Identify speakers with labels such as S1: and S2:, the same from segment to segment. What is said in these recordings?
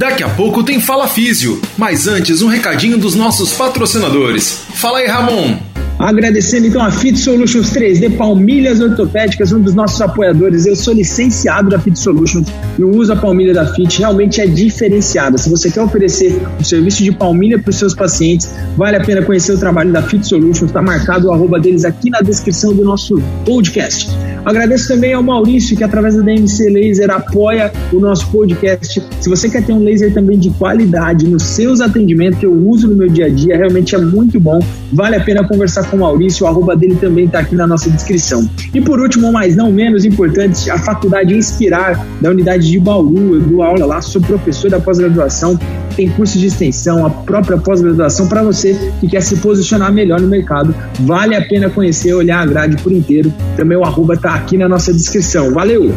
S1: Daqui a pouco tem Fala Físio, mas antes um recadinho dos nossos patrocinadores. Fala aí, Ramon!
S2: Agradecendo então a Fit Solutions 3D Palmilhas Ortopédicas, um dos nossos apoiadores. Eu sou licenciado da Fit Solutions e uso a palmilha da Fit, realmente é diferenciada. Se você quer oferecer um serviço de palmilha para os seus pacientes, vale a pena conhecer o trabalho da Fit Solutions. Está marcado o arroba deles aqui na descrição do nosso podcast. Agradeço também ao Maurício, que através da DMC Laser apoia o nosso podcast. Se você quer ter um laser também de qualidade nos seus atendimentos, que eu uso no meu dia a dia, realmente é muito bom. Vale a pena conversar com o Maurício, o arroba dele também está aqui na nossa descrição. E por último, mas não menos importante, a Faculdade Inspirar, da unidade de Bauru. Eu dou aula lá, sou professor da pós-graduação, tem curso de extensão, a própria pós-graduação para você que quer se posicionar melhor no mercado. Vale a pena conhecer, olhar a grade por inteiro. Também o arroba está aqui na nossa descrição. Valeu!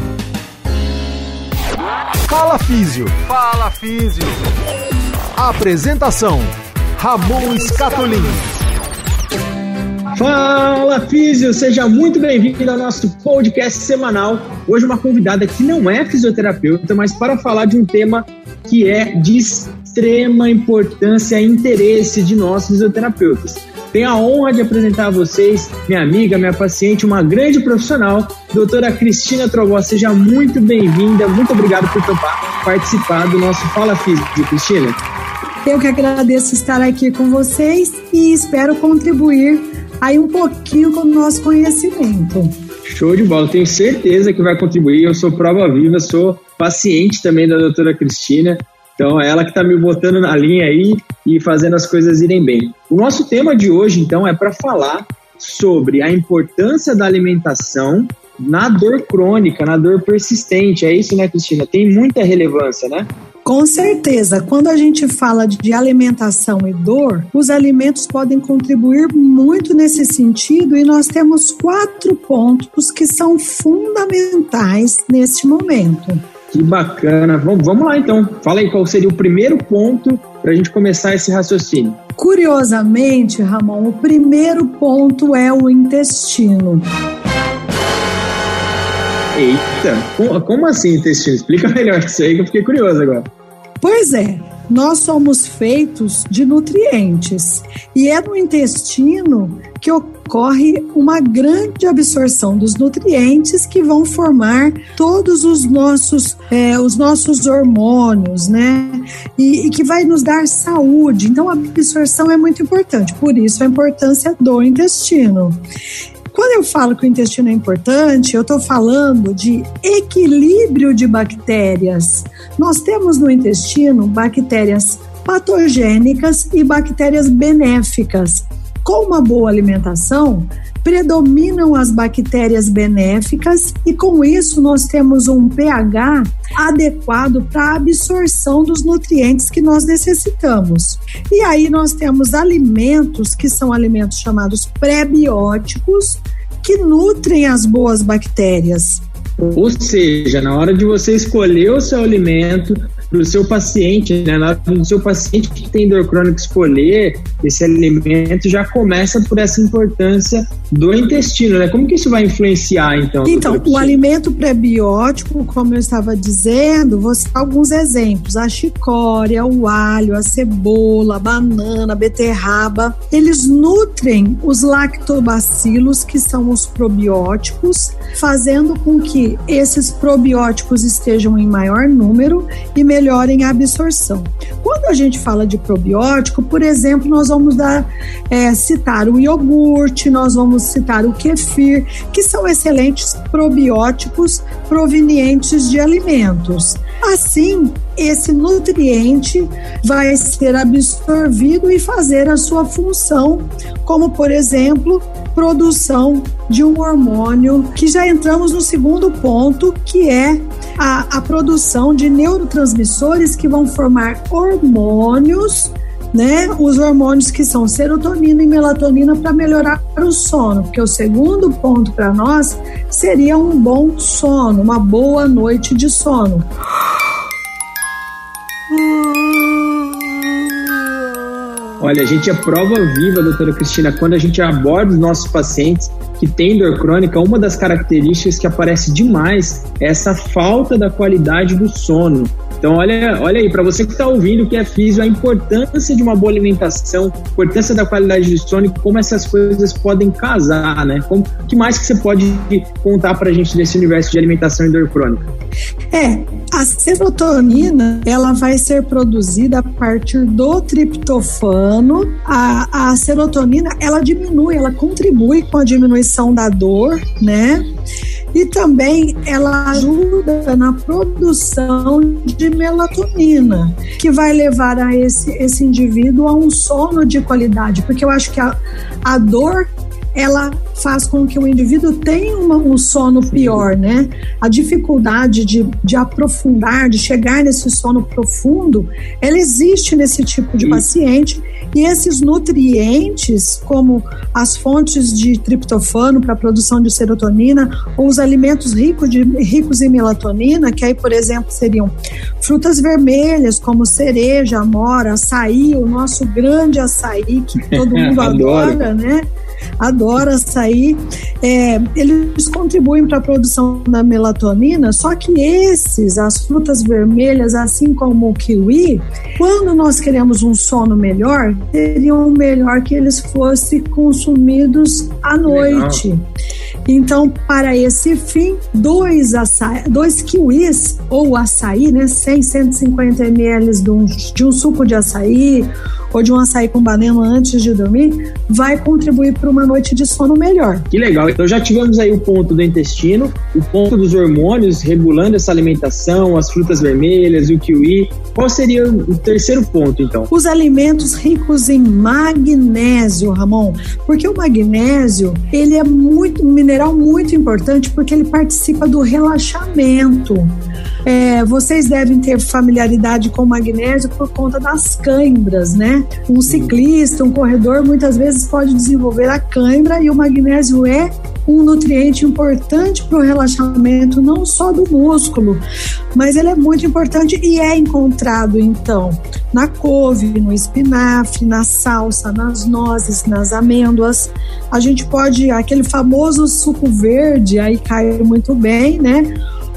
S3: Fala Físio. Fala Físio. Apresentação: Ramon Scatolin.
S2: Fala Físio, seja muito bem-vindo ao nosso podcast semanal. Hoje uma convidada que não é fisioterapeuta, mas para falar de um tema que é de extrema importância e interesse de nós fisioterapeutas. Tenho a honra de apresentar a vocês minha amiga, minha paciente, uma grande profissional, doutora Cristina Trovó. Seja muito bem-vinda, muito obrigado por topar participar do nosso Fala Físico, Cristina.
S4: Eu que agradeço estar aqui com vocês e espero contribuir aí um pouquinho com o nosso conhecimento.
S2: Show de bola, tenho certeza que vai contribuir. Eu sou prova viva, sou paciente também da doutora Cristina. Então, é ela que está me botando na linha aí e fazendo as coisas irem bem. O nosso tema de hoje, então, é para falar sobre a importância da alimentação na dor crônica, na dor persistente. É isso, né, Cristina? Tem muita relevância, né?
S4: Com certeza, quando a gente fala de alimentação e dor, os alimentos podem contribuir muito nesse sentido e nós temos quatro pontos que são fundamentais neste momento.
S2: Que bacana. Vamos, vamos lá então. Fala aí qual seria o primeiro ponto para a gente começar esse raciocínio.
S4: Curiosamente, Ramon, o primeiro ponto é o intestino.
S2: Eita, como assim intestino? Explica melhor isso aí que eu fiquei curioso agora.
S4: Pois é, nós somos feitos de nutrientes e é no intestino que ocorre uma grande absorção dos nutrientes que vão formar todos os nossos, é, os nossos hormônios, né? E, e que vai nos dar saúde. Então, a absorção é muito importante, por isso a importância do intestino. Quando eu falo que o intestino é importante, eu estou falando de equilíbrio de bactérias. Nós temos no intestino bactérias patogênicas e bactérias benéficas. Com uma boa alimentação, predominam as bactérias benéficas e com isso nós temos um pH adequado para a absorção dos nutrientes que nós necessitamos. E aí nós temos alimentos que são alimentos chamados pré-bióticos que nutrem as boas bactérias.
S2: Ou seja, na hora de você escolher o seu alimento, para o seu paciente, né? Na hora do seu paciente que tem dor crônica escolher esse alimento, já começa por essa importância do intestino, né? Como que isso vai influenciar, então?
S4: Então, o alimento prebiótico, como eu estava dizendo, vou citar alguns exemplos: a chicória, o alho, a cebola, a banana, a beterraba. Eles nutrem os lactobacilos, que são os probióticos, fazendo com que esses probióticos estejam em maior número e melhor melhorem a absorção. Quando a gente fala de probiótico, por exemplo, nós vamos dar, é, citar o iogurte, nós vamos citar o kefir, que são excelentes probióticos provenientes de alimentos. Assim, esse nutriente vai ser absorvido e fazer a sua função, como por exemplo, produção de um hormônio, que já entramos no segundo ponto, que é a, a produção de neurotransmissores que vão formar hormônios né, os hormônios que são serotonina e melatonina para melhorar o sono, porque o segundo ponto para nós seria um bom sono, uma boa noite de sono.
S2: Olha, a gente é prova viva, doutora Cristina, quando a gente aborda os nossos pacientes que têm dor crônica, uma das características que aparece demais é essa falta da qualidade do sono. Então, olha, olha aí, para você que está ouvindo que é físico, a importância de uma boa alimentação, a importância da qualidade de sono como essas coisas podem casar, né? Como, que mais que você pode contar para a gente desse universo de alimentação e dor crônica?
S4: É, a serotonina, ela vai ser produzida a partir do triptofano. A, a serotonina, ela diminui, ela contribui com a diminuição da dor, né? E também ela ajuda na produção de melatonina, que vai levar a esse, esse indivíduo a um sono de qualidade, porque eu acho que a, a dor ela faz com que o indivíduo tenha uma, um sono pior, né? A dificuldade de, de aprofundar, de chegar nesse sono profundo, ela existe nesse tipo de paciente e esses nutrientes, como as fontes de triptofano para a produção de serotonina, ou os alimentos ricos, de, ricos em melatonina, que aí, por exemplo, seriam frutas vermelhas, como cereja, amora, açaí, o nosso grande açaí, que todo mundo adora, né? Adora açaí. É, eles contribuem para a produção da melatonina, só que esses, as frutas vermelhas, assim como o kiwi, quando nós queremos um sono melhor, seriam melhor que eles fossem consumidos à noite. Legal. Então, para esse fim, dois, açaí, dois kiwis ou açaí, né, 100, 150 ml de um, de um suco de açaí ou de um açaí com banana antes de dormir, vai contribuir para uma noite de sono melhor.
S2: Que legal. Então já tivemos aí o ponto do intestino, o ponto dos hormônios regulando essa alimentação, as frutas vermelhas, o kiwi. Qual seria o terceiro ponto, então?
S4: Os alimentos ricos em magnésio, Ramon, porque o magnésio, ele é muito um mineral muito importante porque ele participa do relaxamento. É, vocês devem ter familiaridade com magnésio por conta das câimbras, né? Um ciclista, um corredor, muitas vezes pode desenvolver a cãibra e o magnésio é um nutriente importante para o relaxamento não só do músculo, mas ele é muito importante e é encontrado então na couve, no espinafre, na salsa, nas nozes, nas amêndoas. A gente pode aquele famoso suco verde aí cai muito bem, né?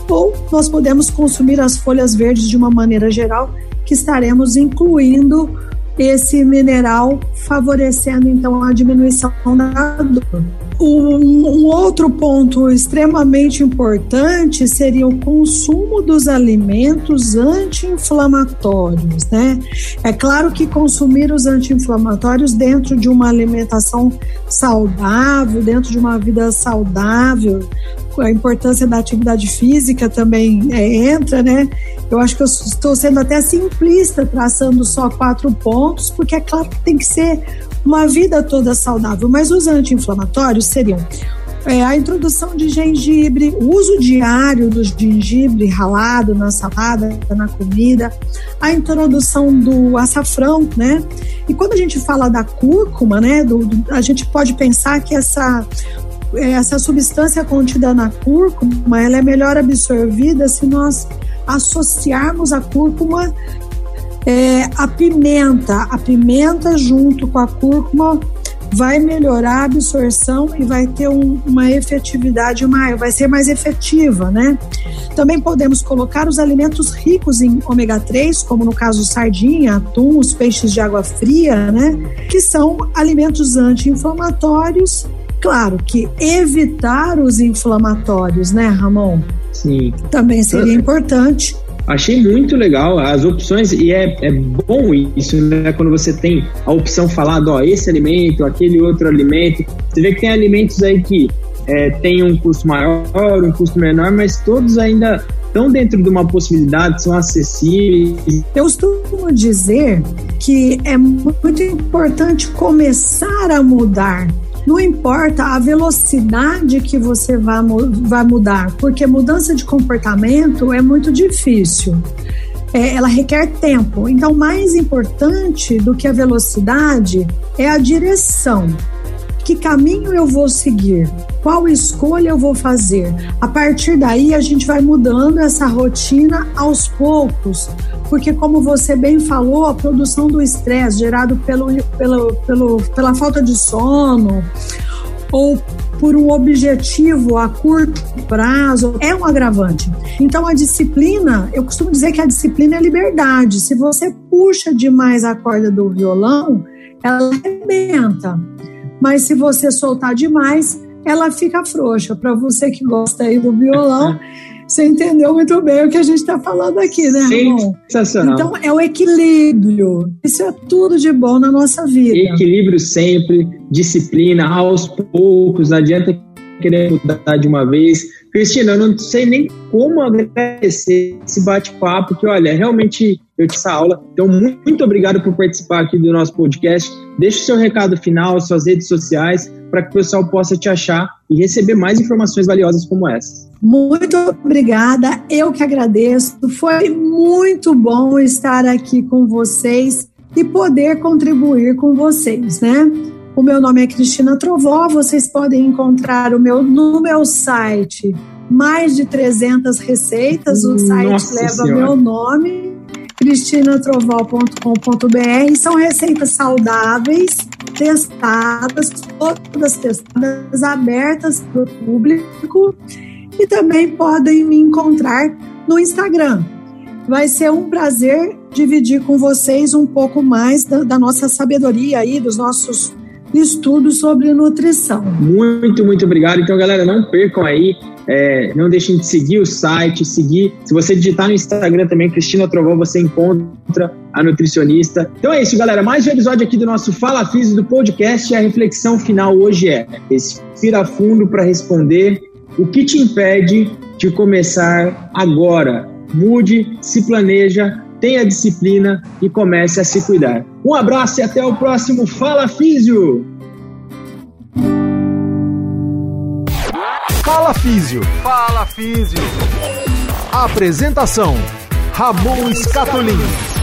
S4: Ou nós podemos consumir as folhas verdes de uma maneira geral, que estaremos incluindo esse mineral, favorecendo então a diminuição da dor. Um, um, outro ponto extremamente importante seria o consumo dos alimentos anti-inflamatórios, né? É claro que consumir os anti-inflamatórios dentro de uma alimentação saudável, dentro de uma vida saudável, a importância da atividade física também é, entra, né? Eu acho que eu estou sendo até simplista traçando só quatro pontos, porque é claro que tem que ser uma vida toda saudável, mas os anti-inflamatórios seriam é, a introdução de gengibre, o uso diário do gengibre ralado na salada, na comida, a introdução do açafrão, né? E quando a gente fala da cúrcuma, né, do, do, a gente pode pensar que essa essa substância contida na cúrcuma, ela é melhor absorvida se nós associarmos a cúrcuma é, a pimenta. A pimenta junto com a cúrcuma vai melhorar a absorção e vai ter um, uma efetividade maior, vai ser mais efetiva, né? Também podemos colocar os alimentos ricos em ômega 3, como no caso sardinha, atum, os peixes de água fria, né? Que são alimentos anti-inflamatórios Claro que evitar os inflamatórios, né, Ramon?
S2: Sim.
S4: Também seria importante.
S2: Achei muito legal as opções e é, é bom isso, né? Quando você tem a opção falada, ó, esse alimento, aquele outro alimento. Você vê que tem alimentos aí que é, tem um custo maior, um custo menor, mas todos ainda estão dentro de uma possibilidade, são acessíveis.
S4: Eu costumo dizer que é muito importante começar a mudar não importa a velocidade que você vai, vai mudar, porque mudança de comportamento é muito difícil. É, ela requer tempo. Então, mais importante do que a velocidade é a direção que caminho eu vou seguir, qual escolha eu vou fazer. A partir daí, a gente vai mudando essa rotina aos poucos, porque, como você bem falou, a produção do estresse gerado pelo, pelo, pelo, pela falta de sono ou por um objetivo a curto prazo é um agravante. Então, a disciplina, eu costumo dizer que a disciplina é liberdade. Se você puxa demais a corda do violão, ela arrebenta. Mas se você soltar demais, ela fica frouxa. Para você que gosta aí do violão, você entendeu muito bem o que a gente está falando aqui, né,
S2: Ramon? Sensacional.
S4: Então, é o equilíbrio. Isso é tudo de bom na nossa vida.
S2: Equilíbrio sempre, disciplina, aos poucos, não adianta querer mudar de uma vez. Cristina, eu não sei nem como agradecer esse bate-papo, que olha, realmente eu tive essa aula. Então, muito, muito obrigado por participar aqui do nosso podcast. Deixe o seu recado final, suas redes sociais, para que o pessoal possa te achar e receber mais informações valiosas como essa.
S4: Muito obrigada, eu que agradeço. Foi muito bom estar aqui com vocês e poder contribuir com vocês, né? O meu nome é Cristina Trovó, vocês podem encontrar o meu, no meu site mais de 300 receitas, o site Nossa leva senhora. meu nome, cristinatrovol.com.br. São receitas saudáveis, testadas, todas testadas, abertas para o público e também podem me encontrar no Instagram. Vai ser um prazer dividir com vocês um pouco mais da, da nossa sabedoria aí, dos nossos estudos sobre nutrição.
S2: Muito, muito obrigado. Então, galera, não percam aí. É, não deixem de seguir o site, seguir. Se você digitar no Instagram também, Cristina Trovão, você encontra a nutricionista. Então é isso, galera. Mais um episódio aqui do nosso Fala Físico do podcast. E a reflexão final hoje é: respira fundo para responder o que te impede de começar agora? Mude, se planeja, tenha disciplina e comece a se cuidar. Um abraço e até o próximo Fala Físio!
S3: Fala Físio. Fala Físio. Apresentação: Ramon Scatolin.